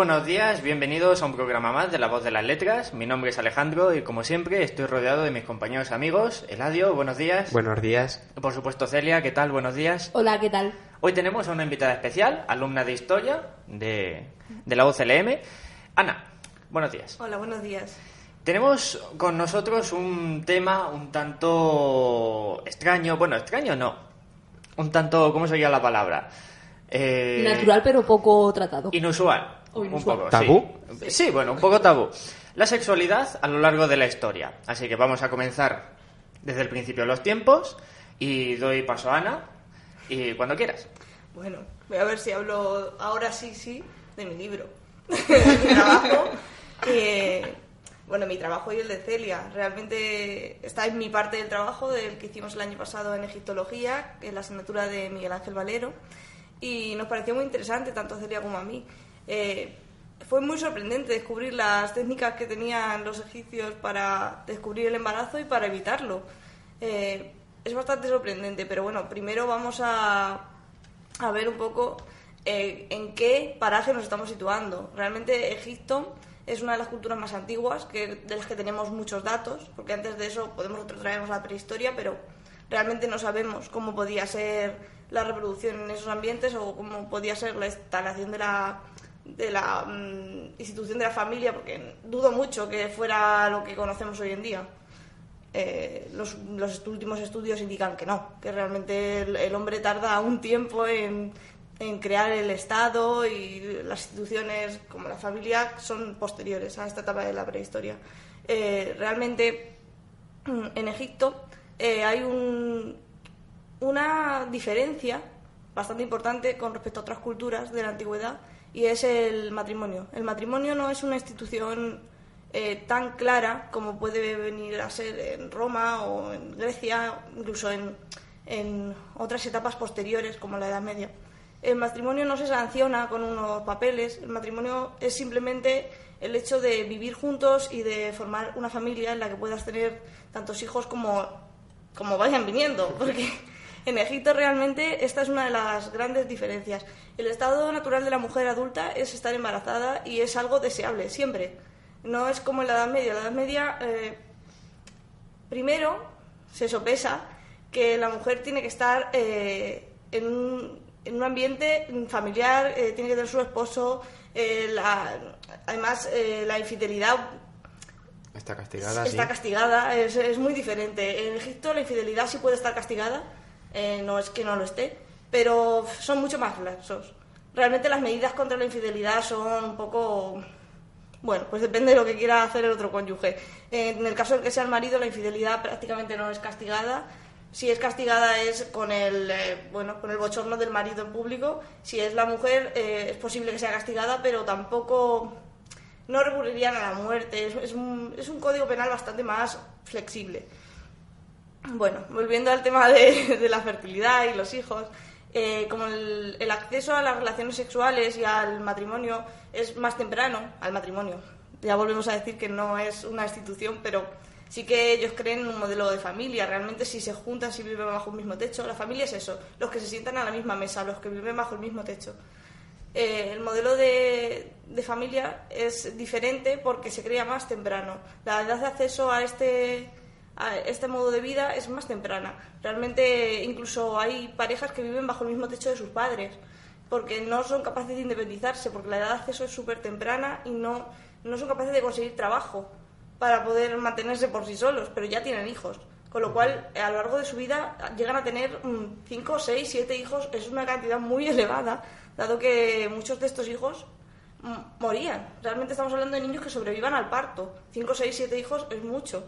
Buenos días, bienvenidos a un programa más de La Voz de las Letras. Mi nombre es Alejandro y como siempre estoy rodeado de mis compañeros amigos. Eladio, buenos días. Buenos días. Por supuesto Celia, ¿qué tal? Buenos días. Hola, ¿qué tal? Hoy tenemos a una invitada especial, alumna de Historia de, de la UCLM. Ana, buenos días. Hola, buenos días. Tenemos con nosotros un tema un tanto extraño, bueno, extraño no, un tanto, ¿cómo sería la palabra? Eh, Natural, pero poco tratado. Inusual. O Un poco, ¿Tabú? Sí. Sí, bueno, un poco tabú. La sexualidad a lo largo de la historia. Así que vamos a comenzar desde el principio de los tiempos y doy paso a Ana y cuando quieras. Bueno, voy a ver si hablo ahora sí, sí, de mi libro. de mi trabajo. que, bueno, mi trabajo y el de Celia. Realmente está en mi parte del trabajo, del que hicimos el año pasado en Egiptología, en la asignatura de Miguel Ángel Valero. Y nos pareció muy interesante, tanto a Celia como a mí. Eh, fue muy sorprendente descubrir las técnicas que tenían los egipcios para descubrir el embarazo y para evitarlo. Eh, es bastante sorprendente, pero bueno, primero vamos a, a ver un poco eh, en qué paraje nos estamos situando. Realmente Egipto es una de las culturas más antiguas, que, de las que tenemos muchos datos, porque antes de eso podemos traernos la prehistoria, pero realmente no sabemos cómo podía ser la reproducción en esos ambientes o cómo podía ser la instalación de la, de la mm, institución de la familia, porque dudo mucho que fuera lo que conocemos hoy en día. Eh, los, últimos estudios indican que no, que realmente el, hombre tarda un tiempo en, en crear el Estado y las instituciones como la familia son posteriores a esta etapa de la prehistoria. Eh, realmente mm, en Egipto eh, hay un, una diferencia bastante importante con respecto a otras culturas de la antigüedad y es el matrimonio. El matrimonio no es una institución eh, tan clara como puede venir a ser en Roma o en Grecia, incluso en, en otras etapas posteriores como la Edad Media. El matrimonio no se sanciona con unos papeles, el matrimonio es simplemente el hecho de vivir juntos y de formar una familia en la que puedas tener tantos hijos como, como vayan viniendo, porque en Egipto realmente esta es una de las grandes diferencias. El estado natural de la mujer adulta es estar embarazada y es algo deseable, siempre. No es como en la Edad Media. En la Edad Media, eh, primero se sopesa que la mujer tiene que estar eh, en, un, en un ambiente familiar, eh, tiene que tener su esposo, eh, la- además eh, la infidelidad Está castigada, está sí. castigada, es, es muy diferente. En Egipto la infidelidad sí puede estar castigada, eh, no es que no lo esté, pero son mucho más laxos. Realmente las medidas contra la infidelidad son un poco... Bueno, pues depende de lo que quiera hacer el otro cónyuge. En el caso del que sea el marido, la infidelidad prácticamente no es castigada. Si es castigada es con el, eh, bueno, con el bochorno del marido en público. Si es la mujer, eh, es posible que sea castigada, pero tampoco no recurrirían a la muerte. Es un, es un código penal bastante más flexible. Bueno, volviendo al tema de, la fertilidad y los hijos, eh, como el, acceso a las relaciones sexuales y al matrimonio es más temprano, al matrimonio, ya volvemos a decir que no es una institución, pero sí que ellos creen en un modelo de familia. Realmente si se juntan, si viven bajo un mismo techo, la familia es eso, los que se sientan a la misma mesa, los que viven bajo el mismo techo. Eh, el modelo de, de familia es diferente porque se crea más temprano. La edad de acceso a este, este modo de vida es más temprana. Realmente incluso hay parejas que viven bajo el mismo techo de sus padres porque no son capaces de independizarse, porque la edad de acceso es súper temprana y no, no son capaces de conseguir trabajo para poder mantenerse por sí solos, pero ya tienen hijos. Con lo cual, a lo largo de su vida llegan a tener 5, 6, 7 hijos. Es una cantidad muy elevada, dado que muchos de estos hijos mm, morían. Realmente estamos hablando de niños que sobrevivan al parto. 5, 6, 7 hijos es mucho.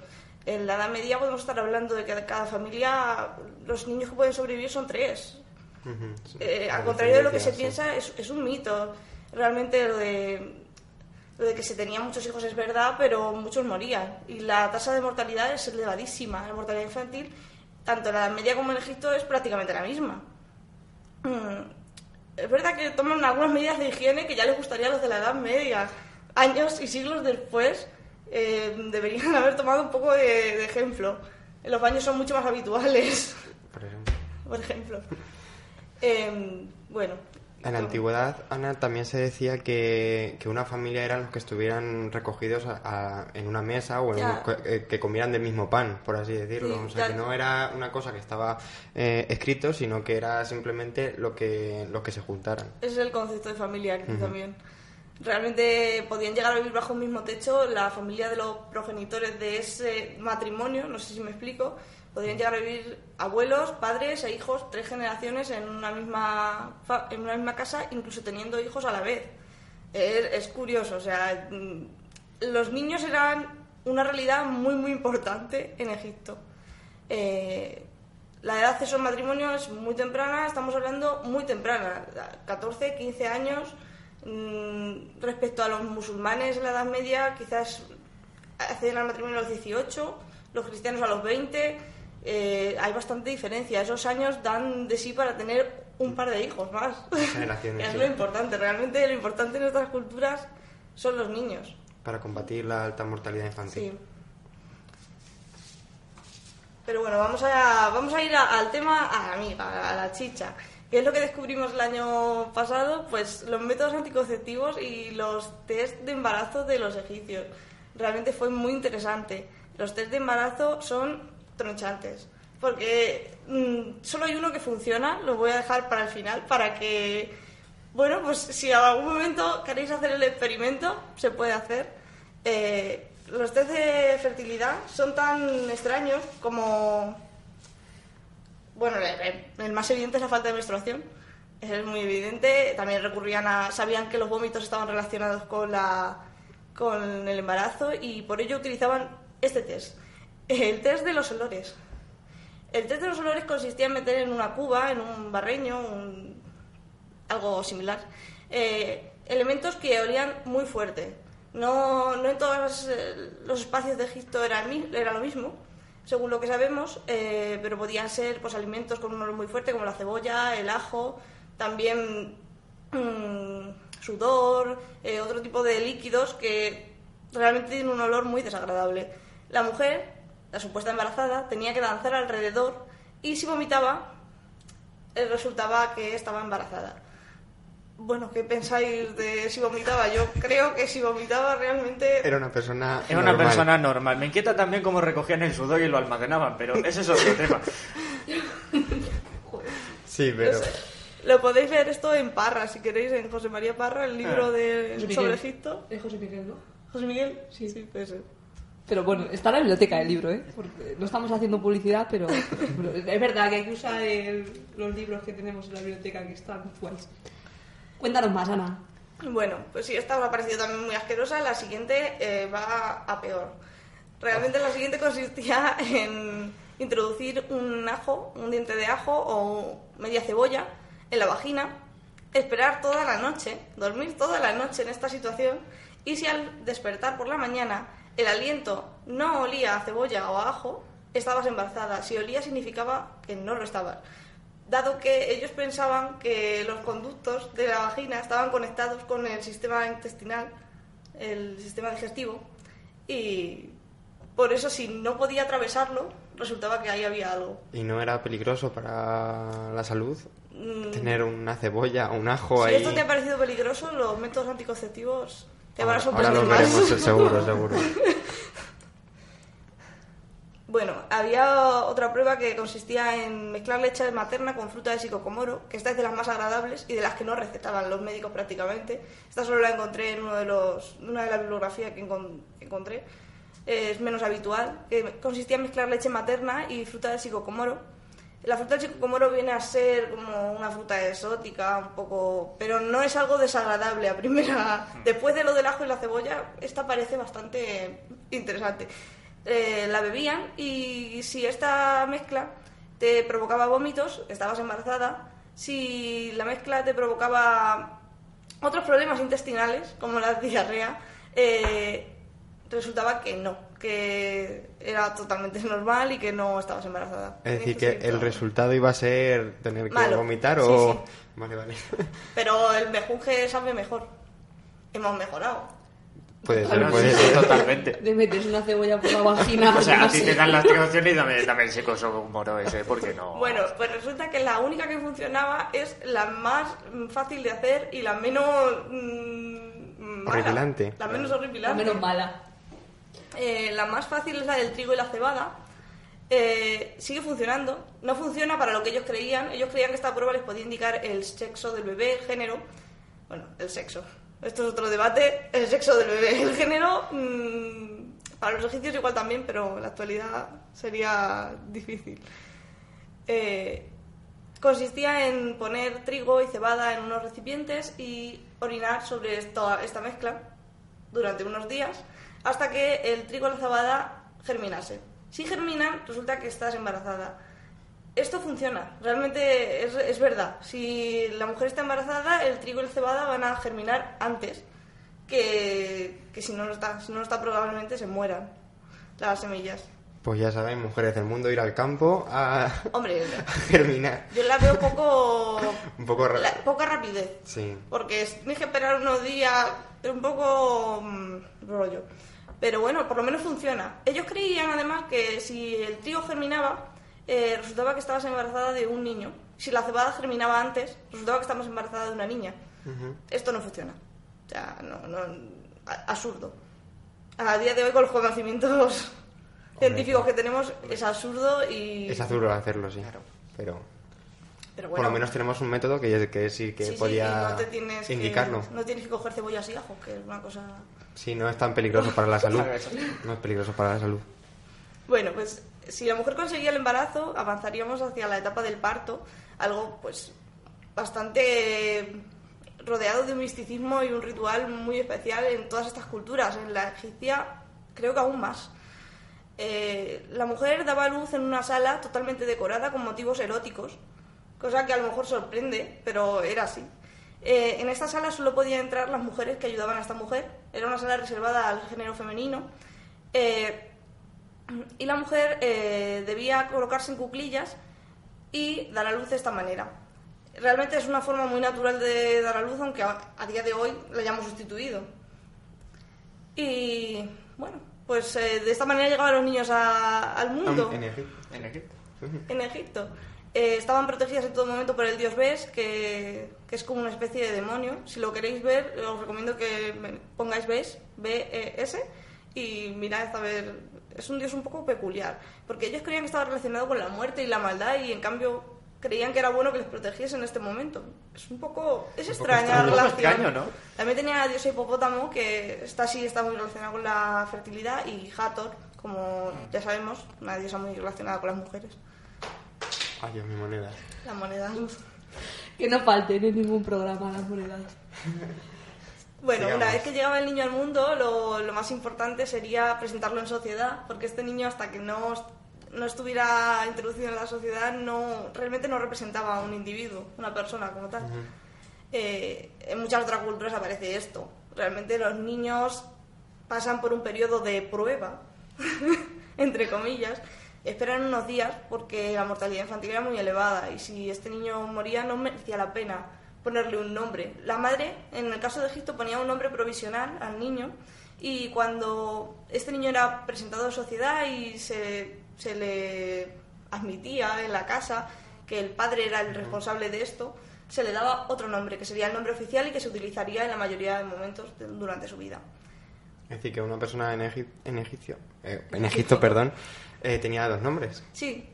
En la Edad Media podemos estar hablando de que de cada familia los niños que pueden sobrevivir son tres. Sí. Eh, al contrario de lo que se piensa, es, es un mito. Realmente lo de, lo de que se tenían muchos hijos es verdad, pero muchos morían. Y la tasa de mortalidad es elevadísima. La mortalidad infantil, tanto en la Edad Media como en Egipto, es prácticamente la misma. Mm, Es verdad que toman algunas medidas de higiene que ya les gustaría a los de la Edad Media. Años y siglos después eh, deberían haber tomado un poco de, de ejemplo. Los baños son mucho más habituales, Por ejemplo. por ejemplo. Em, bueno. En la antigüedad, Ana, también se decía que, que una familia eran los que estuvieran recogidos a- a- en una mesa o en un- que, que comieran del mismo pan, por así decirlo. Sí, o sea, ya. que no era una cosa que estaba eh, escrito, sino que era simplemente lo que, los que se juntaran. Ese es el concepto de familia aquí Ujú. también. Realmente podían llegar a vivir bajo un mismo techo la familia de los progenitores de ese matrimonio, no sé si me explico, podrían llegar a vivir abuelos, padres e hijos, tres generaciones en una misma, en una misma casa, incluso teniendo hijos a la vez. Es, es curioso, o sea, mm, los niños eran una realidad muy, muy importante en Egipto. Eh, la edad de acceso al matrimonio es muy temprana, estamos hablando muy temprana, 14, 15 años. Mm, Respecto a los musulmanes en la Edad Media, quizás acceden al matrimonio a los 18, los cristianos a los 20. eh, hay bastante diferencia. Esos años dan de sí para tener un par de hijos más. Generaciones, es sí. lo importante. Realmente lo importante en nuestras culturas son los niños. Para combatir la alta mortalidad infantil. Sí. Pero bueno, vamos a, vamos a ir a- al tema, a la amiga, a la chicha. ¿Qué es lo que descubrimos el año pasado? Pues los métodos anticonceptivos y los test de embarazo de los egipcios. Realmente fue muy interesante. Los test de embarazo son tronchantes. Porque mm, solo hay uno que funciona, lo voy a dejar para el final, para que, bueno, pues si en algún momento queréis hacer el experimento, se puede hacer. Eh, los test de fertilidad son tan extraños como bueno, el, más evidente es la falta de menstruación. Es muy evidente. También recurrían a. Sabían que los vómitos estaban relacionados con, la, con el embarazo y por ello utilizaban este test. El test de los olores. El test de los olores consistía en meter en una cuba, en un barreño, un- algo similar, eh, elementos que olían muy fuerte. No, no en todos eh, los espacios de Egipto era, era lo mismo, según lo que sabemos, eh, pero podían ser pues, alimentos con un olor muy fuerte, como la cebolla, el ajo, también mm, sudor, eh, otro tipo de líquidos que realmente tienen un olor muy desagradable. La mujer, la supuesta embarazada, tenía que danzar alrededor y si vomitaba, eh, resultaba que estaba embarazada. Bueno, ¿qué pensáis de si vomitaba? Yo creo que si vomitaba realmente... Era una persona. Era una normal. persona normal. Me inquieta también cómo recogían el sudor y lo almacenaban, pero ese es otro tema. Sí, pero. Lo podéis ver esto en Parra, si queréis, en José María Parra, el libro Ah. de, José sobre. Egipto. Es José Miguel, ¿no? José Miguel, sí, sí, puede ser. Pero bueno, está en la biblioteca el libro, ¿eh? Porque no estamos haciendo publicidad, pero pero es verdad que hay que usar el- los libros que tenemos en la biblioteca que están guays. Cuéntanos más, Ana. Bueno, pues si esta os ha parecido también muy asquerosa, la siguiente eh, va a peor. Realmente la siguiente consistía en introducir un ajo, un diente de ajo o media cebolla en la vagina, esperar toda la noche, dormir toda la noche en esta situación y si al despertar por la mañana el aliento no olía a cebolla o a ajo, estabas embarazada. Si olía significaba que no lo estabas dado que ellos pensaban que los conductos de la vagina estaban conectados con el sistema intestinal, el sistema digestivo, y por eso si no podía atravesarlo, resultaba que ahí había algo. ¿Y no era peligroso para la salud Mm, tener una cebolla o un ajo si ahí? esto te ha parecido peligroso, los métodos anticonceptivos te van a ahora, ahora sorprender lo más. veremos, seguro, seguro. Bueno, había otra prueba que consistía en mezclar leche materna con fruta de psicocomoro, que esta es de las más agradables y de las que no recetaban los médicos prácticamente. Esta solo la encontré en uno de los, una de las bibliografías que, encon- que encontré. Es menos habitual, que consistía en mezclar leche materna y fruta de psicocomoro. La fruta del psicocomoro viene a ser como una fruta exótica, un poco, pero no es algo desagradable a primera. Después de lo del ajo y la cebolla, esta parece bastante interesante. Eh, la bebían y si esta mezcla te provocaba vómitos, estabas embarazada. Si la mezcla te provocaba otros problemas intestinales, como la diarrea, eh, resultaba que no, que era totalmente normal y que no estabas embarazada. Es decir, que el resultado iba a ser tener que Malo. vomitar Sí, o... sí. Vale, vale. Pero el mejunje sabe mejor. Hemos mejorado. Puede ser, puede ser. totalmente. De meterse una cebolla por la vagina. O sea, a ti te dan las tres opciones y dame, dame el seco moro ese, porque no. Bueno, pues resulta que la única que funcionaba es la más fácil de hacer y la menos mm, mala. Horripilante. La menos La horripilante. menos mala. Eh, la más fácil es la del trigo y la cebada. Eh, sigue funcionando. No funciona para lo que ellos creían. Ellos creían que esta prueba les podía indicar el sexo del bebé, el género. Bueno, el sexo. Esto es otro debate. El sexo del bebé. El género, mm, para los egipcios igual también, pero en la actualidad sería difícil. Eh, consistía en poner trigo y cebada en unos recipientes y orinar sobre esta, esta mezcla durante unos días hasta que el trigo y la cebada germinase. Si germinan, resulta que estás embarazada. Esto funciona, realmente es, es verdad. Si la mujer está embarazada, el trigo y la cebada van a germinar antes que, que si no lo está. Si no lo está, probablemente se mueran las semillas. Pues ya saben, mujeres del mundo, ir al campo a, Hombre, a germinar. yo la veo poco... Un poco la- poca rapidez. Sí. Porque es- tienes que esperar unos días, es un poco mm, rollo. Pero bueno, por lo menos funciona. Ellos creían además que si el trigo germinaba, eh, resultaba que estabas embarazada de un niño. Si la cebada germinaba antes, resultaba que estabas embarazada de una niña. Ujú. Esto no funciona. O sea, no, no, a- absurdo. A día de hoy con los conocimientos científicos que tenemos es absurdo y... Es azul hacerlo, sí. Pero Pero por bueno, lo menos tenemos un método que, que sí que sí, sí, podía y no te tienes que- indicarlo. no tienes que coger cebollas y ajos, que es una cosa... Sí, no es tan peligroso para la salud. Claro. No es peligroso para la salud. Bueno, pues si la mujer conseguía el embarazo, avanzaríamos hacia la etapa del parto, algo pues bastante rodeado de un misticismo y un ritual muy especial en todas estas culturas. En la egipcia creo que aún más. Eh, la mujer daba luz en una sala totalmente decorada con motivos eróticos, cosa que a lo mejor sorprende, pero era así. Eh, en esta sala solo podían entrar las mujeres que ayudaban a esta mujer. Era una sala reservada al género femenino. Eh, y la mujer eh, debía colocarse en cuclillas y dar a luz de esta manera. Realmente es una forma muy natural de dar a luz, aunque a, a día de hoy la hayamos sustituido. Y bueno, pues eh, de esta manera llegaban los niños a- al mundo En Egipto. En Egipto. en Egipto. Eh, estaban protegidas en todo momento por el dios Bes, que, que es como una especie de demonio. Si lo queréis ver, os recomiendo que pongáis Bes, B-E-S, y mirad a ver. Es un dios un poco peculiar, porque ellos creían que estaba relacionado con la muerte y la maldad, y en cambio creían que era bueno que les protegiese en este momento. Es un poco. Es extraña la relación. extraño, ¿no? También tenía a la diosa hipopótamo, que está así, está muy relacionada con la fertilidad, y Hathor, como ya sabemos, una diosa muy relacionada con las mujeres. Ay, Dios, mi moneda. La moneda. Que no falten en ningún programa las monedas. Bueno, una vez que llegaba el niño al mundo, lo, lo más importante sería presentarlo en sociedad, porque este niño hasta que no, no estuviera introducido en la sociedad no realmente no representaba a un individuo, una persona como tal. Eh, en muchas otras culturas aparece esto. Realmente los niños pasan por un periodo de prueba, entre comillas, esperan unos días porque la mortalidad infantil era muy elevada y si este niño moría no merecía la pena ponerle un nombre. La madre, en el caso de Egipto, ponía un nombre provisional al niño y cuando este niño era presentado en sociedad y se, se le admitía en la casa que el padre era el responsable de esto, se le daba otro nombre, que sería el nombre oficial y que se utilizaría en la mayoría de momentos de- durante su vida. Es decir, que una persona en, Egip- en Egipcio, eh, en Egipto, perdón, eh, tenía dos nombres. Sí,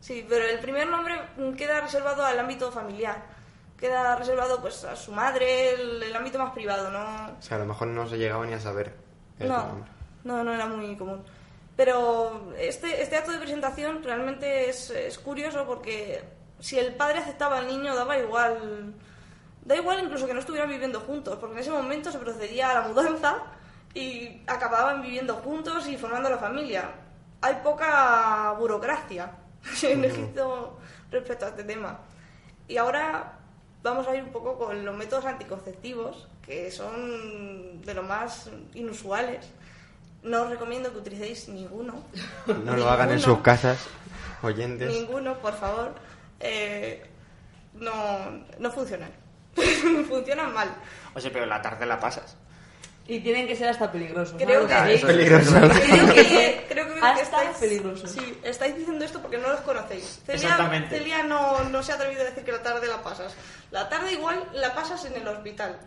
sí, pero el primer nombre queda reservado al ámbito familiar. Queda reservado pues a su madre, el, el ámbito más privado, ¿no? O sea, a lo mejor no se llegaba ni a saber el No, nombre. no, no era muy común. Pero este, este acto de presentación realmente es, es curioso porque si el padre aceptaba al niño daba igual. Da igual incluso que no estuvieran viviendo juntos, porque en ese momento se procedía a la mudanza y acababan viviendo juntos y formando la familia. Hay poca burocracia en Egipto respecto a este tema. Y ahora vamos a ir un poco con los métodos anticonceptivos, que son de los más inusuales. No os recomiendo que utilicéis ninguno. No lo hagan en sus casas, oyentes. Ninguno, por favor. Eh, no, no funcionan. funcionan mal. Oye, pero la tarde la pasas. Y tienen que ser hasta peligrosos. Creo ¿no? que- Es sabéis. peligroso. Creo que, creo que Hasta estáis, peligrosos. sí, estáis diciendo esto porque no los conocéis. Celia, Exactamente. Celia no, no se ha atrevido a decir que la tarde la pasas. La tarde igual la pasas en el hospital.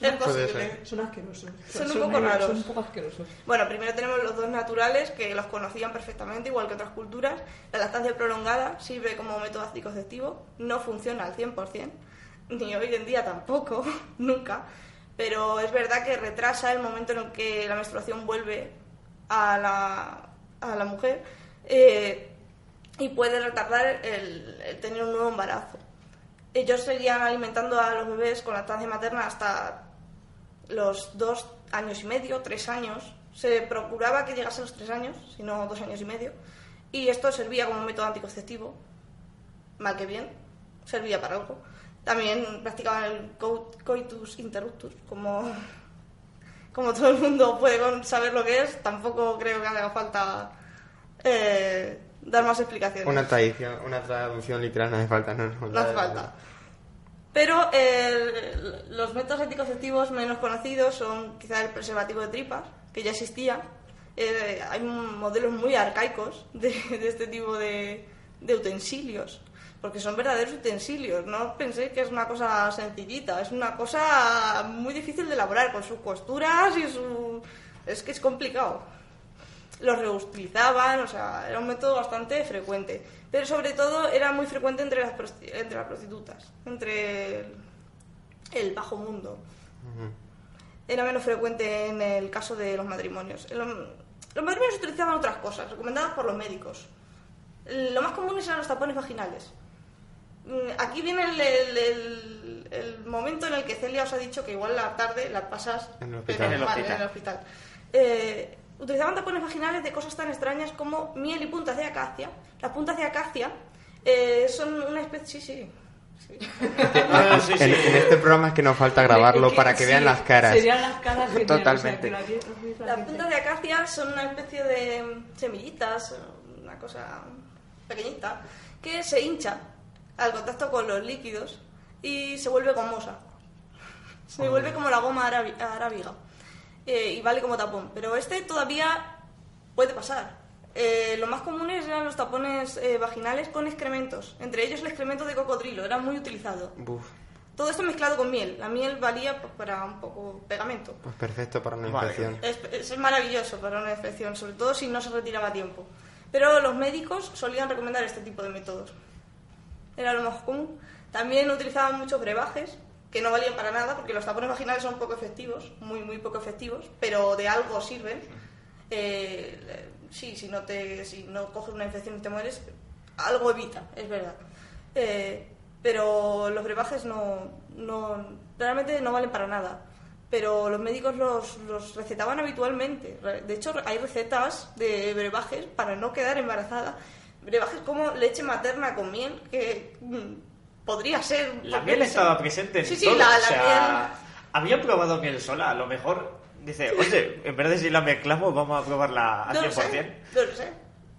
Es posible. Son asquerosos. Son un poco raros. Son un poco asquerosos. Bueno, primero tenemos los dos naturales que los conocían perfectamente, igual que otras culturas. La lactancia prolongada sirve como método anticonceptivo, no funciona al 100%, ni hoy en día tampoco, nunca. Pero es verdad que retrasa el momento en el que la menstruación vuelve a la, a la mujer eh, y puede retardar el, tener un nuevo embarazo. Ellos seguían alimentando a los bebés con lactancia materna hasta los dos años y medio, tres años. Se procuraba que llegase a los tres años, si no dos años y medio. Y esto servía como método anticonceptivo. Mal que bien, servía para algo. También practicaban el co- coitus interruptus, como, como todo el mundo puede saber lo que es. Tampoco creo que haga falta eh, dar más explicaciones. Una traducción, una traducción literal no hace falta, no, no, No hace falta. Pero eh, los métodos anticonceptivos menos conocidos son quizá el preservativo de tripas, que ya existía. Eh, hay modelos muy arcaicos de, de este tipo de, de utensilios, porque son verdaderos utensilios. No penséis que es una cosa sencillita, es una cosa muy difícil de elaborar, con sus costuras y su... Es que es complicado los reutilizaban, o sea, era un método bastante frecuente. Pero sobre todo era muy frecuente entre las, entre las prostitutas, entre el, el bajo mundo. Era menos frecuente en el caso de los matrimonios. Los, los matrimonios utilizaban otras cosas, recomendadas por los médicos. Lo más común eran los tapones vaginales. Mm, Aquí viene el, el- el- el momento en el que Celia os ha dicho que igual la tarde la pasas En el hospital. En mal, hospital. en el hospital. Eh, utilizaban tapones vaginales de cosas tan extrañas como miel y puntas de acacia. Las puntas de acacia eh, son una especie... Sí, sí. sí. Ah, sí, sí. En, en este programa es que nos falta grabarlo que para que sí, vean las caras. Serían las caras que Totalmente. o sea, que Las puntas de acacia son una especie de semillitas, una cosa pequeñita, que se hincha al contacto con los líquidos y se vuelve gomosa. Se vuelve como la goma arábiga eh, y vale como tapón. Pero este todavía puede pasar. Eh, lo más comunes eran los tapones eh, vaginales con excrementos, entre ellos el excremento de cocodrilo, era muy utilizado. Buf, Todo esto mezclado con miel. La miel valía pues, para un poco pegamento. pues perfecto para una Vale. infección. Es, es maravilloso para una infección, sobre todo si no se retiraba a tiempo. Pero los médicos solían recomendar este tipo de métodos. Era lo más común. También utilizaban muchos brebajes, que no valían para nada, porque los tapones vaginales son poco efectivos, muy, muy poco efectivos, pero de algo sirven. Eh, sí, si no, te, coges una infección y te mueres, algo evita, es verdad. Eh, pero los brebajes no, no, realmente no valen para nada. Pero los médicos los, los recetaban habitualmente. De hecho, hay recetas de brebajes para no quedar embarazada. Brebajes como leche materna con miel, que mm, podría ser... La miel ser. estaba presente en Sí, sí, todo. la- la o sea, miel- había probado miel sola. A lo mejor dice, oye, en vez de si la mezclamos, vamos a probarla al No lo 100%. sé, no lo sé.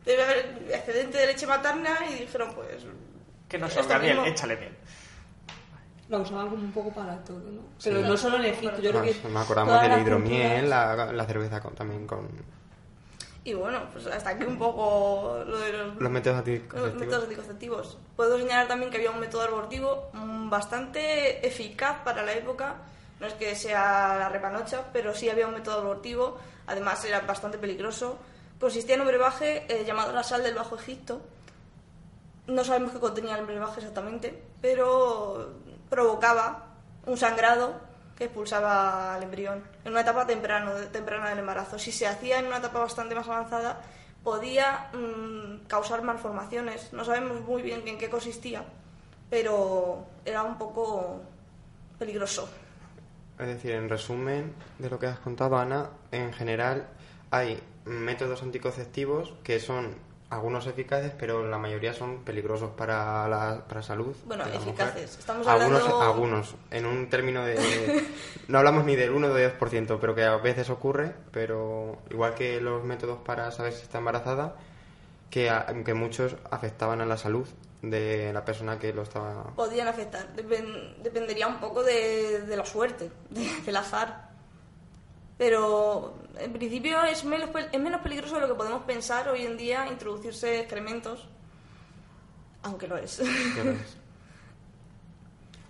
Debe haber excedente de leche materna y dijeron, pues... Que no esto sobra miel, mismo. échale miel. La usaban como un poco para todo, ¿no? Pero no solo en Egipto, yo creo que. Nos, nos acordamos todas de la las hidromiel, culturas- la, la cerveza con, también con Y bueno, pues hasta aquí un poco lo de los, los métodos los anticonceptivos. métodos anticonceptivos. Puedo señalar también que había un método abortivo mm, bastante eficaz para la época, No es que sea la repanocha, pero sí había un método abortivo. Además, era bastante peligroso. Consistía en un brebaje eh, llamado la sal del Bajo Egipto. No sabemos qué contenía el brebaje exactamente, pero provocaba un sangrado que expulsaba al embrión en una etapa temprano, temprana del embarazo. Si se hacía en una etapa bastante más avanzada, podía mm, causar malformaciones. No sabemos muy bien en qué consistía, pero era un poco peligroso. Es decir, en resumen de lo que has contado, Ana, en general hay métodos anticonceptivos que son algunos eficaces, pero la mayoría son peligrosos para la, para salud. Bueno, de la eficaces. mujer. Estamos algunos, hablando- algunos, en un término de... no hablamos ni del 1 o del 10%, pero que a veces ocurre, pero igual que los métodos para saber si está embarazada, que aunque muchos afectaban a la salud de la persona que lo estaba... Podían afectar. Depen- dependería un poco de, de la suerte, de- del azar. Pero en principio es menos, pel- es menos peligroso de lo que podemos pensar hoy en día introducirse excrementos, aunque lo es.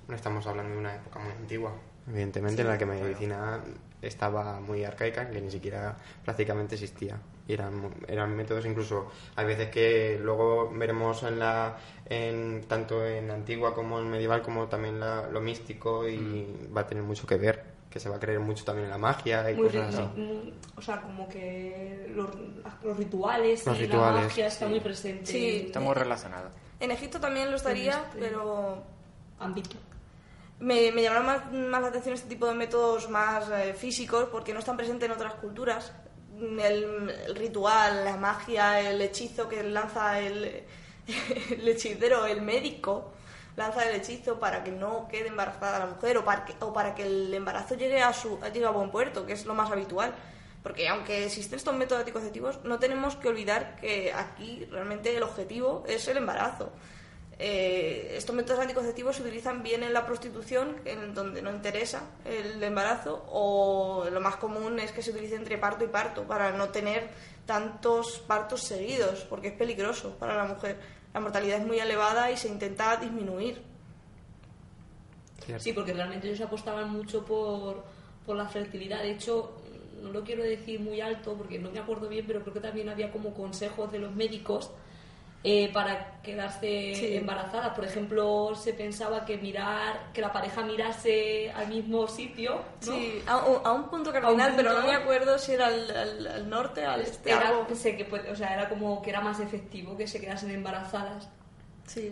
No estamos hablando de una época muy antigua, evidentemente, en la que la medicina estaba muy arcaica, que ni siquiera prácticamente existía. Y eran, mu- eran métodos incluso, hay veces que luego veremos en la, en, tanto en antigua como en medieval, como también la- lo místico y va a tener mucho que ver, que se va a creer mucho también en la magia y Muy cosas así. o sea, como que los, los rituales Los y rituales, la magia está sí. muy presente Sí. Está muy relacionado. en Egipto también lo estaría, este- pero ámbito. me, me llamaron más, más la atención este tipo de métodos más eh, físicos porque no están presentes en otras culturas. El, el ritual, la magia, el hechizo que lanza el, el hechicero, el médico, lanza el hechizo para que no quede embarazada la mujer o para que, o para que el embarazo llegue a, su, llegue a buen puerto, que es lo más habitual. Porque aunque existen estos métodos anticonceptivos, no tenemos que olvidar que aquí realmente el objetivo es el embarazo. Eh, estos métodos anticonceptivos se utilizan bien en la prostitución, en donde no interesa el embarazo, o lo más común es que se utilice entre parto y parto para no tener tantos partos seguidos, porque es peligroso para la mujer. La mortalidad es muy elevada y se intenta disminuir. Cierto. Sí, porque realmente ellos apostaban mucho por, por la fertilidad. De hecho, no lo quiero decir muy alto porque no me acuerdo bien, pero creo que también había como consejos de los médicos eh, para quedarse Sí. embarazada. Por ejemplo, se pensaba que mirar, que la pareja mirase al mismo sitio, ¿no? Sí, a, un- a un punto cardinal, un pero no punto. me acuerdo si era al, al- al norte, al este. Era, algo. pensé que, puede- o sea, era como que era más efectivo que se quedasen embarazadas. Sí.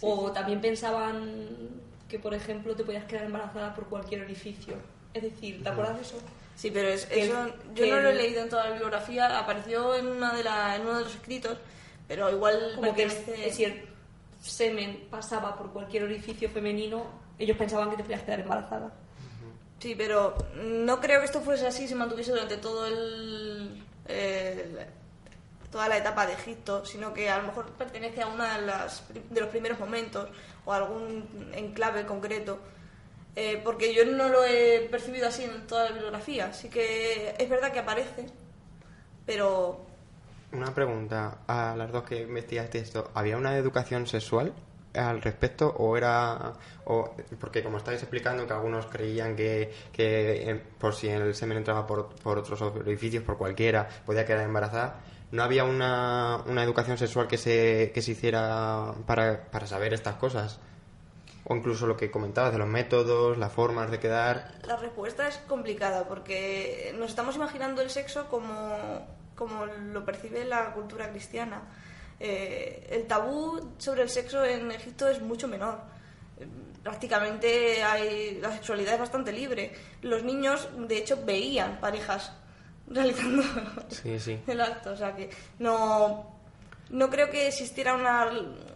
O también pensaban que, por ejemplo, te podías quedar embarazada por cualquier orificio. Es decir, ¿te acuerdas de eso? Sí, pero es, Que- eso yo que- no lo he leído en toda la bibliografía, apareció en, una de la, en uno de los escritos, pero igual Como que pertenece- si el semen pasaba por cualquier orificio femenino, ellos pensaban que te podías quedar embarazada. Sí, pero no creo que esto fuese así, se mantuviese durante todo el, el- toda la etapa de Egipto, sino que a lo mejor pertenece a uno de, las, de los primeros momentos o a algún enclave concreto. Eh, porque yo no lo he percibido así en toda la bibliografía, así que es verdad que aparece, pero Una pregunta a las dos que investigaste esto. ¿Había una educación sexual al respecto o era... O, porque como estáis explicando que algunos creían que, que eh, por si el semen entraba por, por otros orificios, por cualquiera, podía quedar embarazada, ¿no había una, una educación sexual que se, que se hiciera para, para saber estas cosas? O incluso lo que comentabas de los métodos, las formas de quedar... La respuesta es complicada porque nos estamos imaginando el sexo como, como lo percibe la cultura cristiana. Eh, el tabú sobre el sexo en Egipto es mucho menor. Prácticamente hay, la sexualidad es bastante libre. Los niños, de hecho, veían parejas realizando Sí, sí. el acto. O sea que no, no creo que existiera una,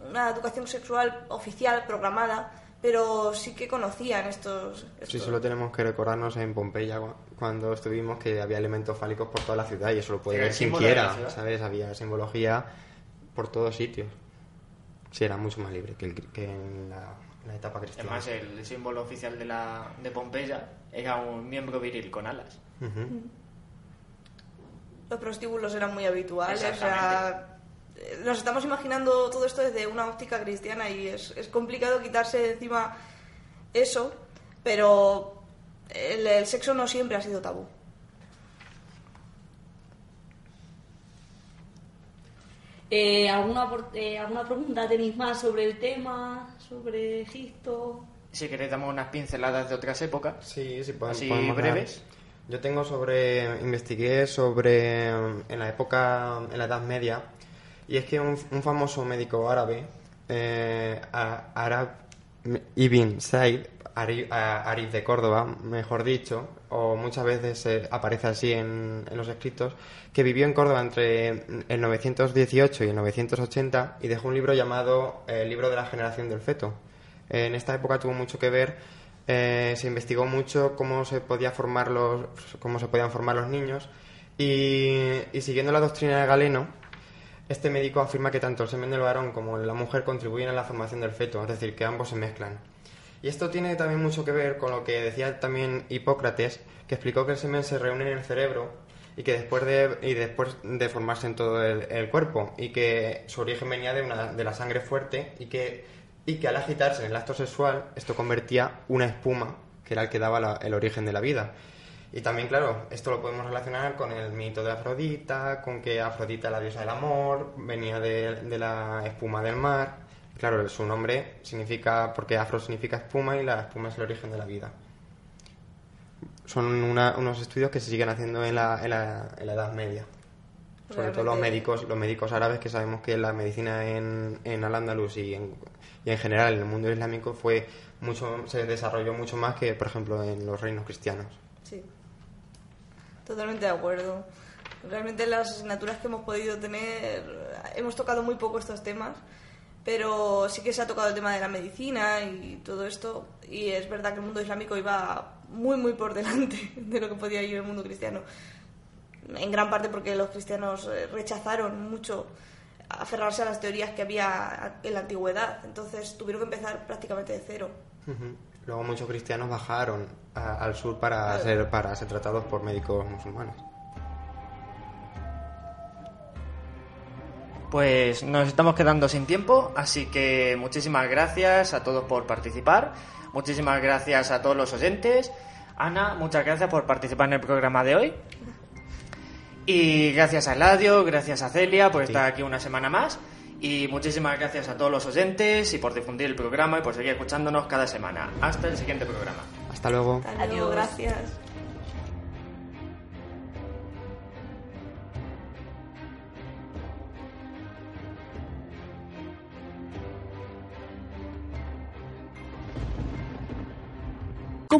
una educación sexual oficial, programada, pero sí que conocían estos... Sí, solo tenemos que recordarnos en Pompeya cu- cuando estuvimos que había elementos fálicos por toda la ciudad y eso lo puede Sí, ver quien quiera. ¿sabes? Había simbología por todos sitios. Sí, era mucho más libre que, el- que en la, la etapa cristiana. Además, el símbolo oficial de, la, de Pompeya era un miembro viril con alas. Los prostíbulos eran muy habituales. o sea, Exactamente. eh, nos estamos imaginando todo esto desde una óptica cristiana y es, es complicado quitarse de encima eso, pero el, el sexo no siempre ha sido tabú. Eh, ¿alguna, eh, ¿Alguna pregunta tenéis más sobre el tema? ¿Sobre Egipto? Si queréis, damos unas pinceladas de otras épocas. Sí, sí, podemos, Así podemos dar. breves. Yo tengo sobre, investigué sobre, en la época, en la Edad Media, y es que un, famoso médico árabe, eh, Arab Ibn Said, Arif de Córdoba, mejor dicho, o muchas veces aparece así en, los escritos, que vivió en Córdoba entre el 918 y el 980 y dejó un libro llamado eh, El libro de la generación del feto. En esta época tuvo mucho que ver, eh, se investigó mucho cómo se podía formar los, cómo se podían formar los niños y siguiendo la doctrina de Galeno, este médico afirma que tanto el semen del varón como la mujer contribuyen a la formación del feto, es decir, que ambos se mezclan. Y esto tiene también mucho que ver con lo que decía también Hipócrates, que explicó que el semen se reúne en el cerebro y que después de, y después de formarse en todo el, cuerpo y que su origen venía de, una, de la sangre fuerte y que, y que al agitarse en el acto sexual esto convertía una espuma que era el que daba el origen de la vida. Y también, claro, esto lo podemos relacionar con el mito de Afrodita, con que Afrodita, la diosa del amor, venía de, de la espuma del mar. Claro, su nombre significa, porque afro significa espuma y la espuma es el origen de la vida. Son una- unos estudios que se siguen haciendo en la, en la, en la Edad Media. Sobre todo los médicos, los médicos árabes, que sabemos que la medicina en, en Al-Ándalus y en, y en general en el mundo islámico fue mucho, se desarrolló mucho más que, por ejemplo, en los reinos cristianos. Sí. Totalmente de acuerdo. Realmente en las asignaturas que hemos podido tener hemos tocado muy poco estos temas, pero sí que se ha tocado el tema de la medicina y todo esto. Y es verdad que el mundo islámico iba muy, muy por delante de lo que podía ir el mundo cristiano. En gran parte porque los cristianos eh, rechazaron mucho aferrarse a las teorías que había en la antigüedad. Entonces tuvieron que empezar prácticamente de cero. Luego muchos cristianos bajaron a- al sur para ser, para ser tratados por médicos musulmanes. Pues nos estamos quedando sin tiempo, así que muchísimas gracias a todos por participar, muchísimas gracias a todos los oyentes. Ana, muchas gracias por participar en el programa de hoy. Y gracias a Eladio, gracias a Celia por estar aquí una semana más. Y muchísimas gracias a todos los oyentes y por difundir el programa y por seguir escuchándonos cada semana. Hasta el siguiente programa. Hasta luego. Hasta luego, Adiós. gracias.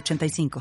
906985.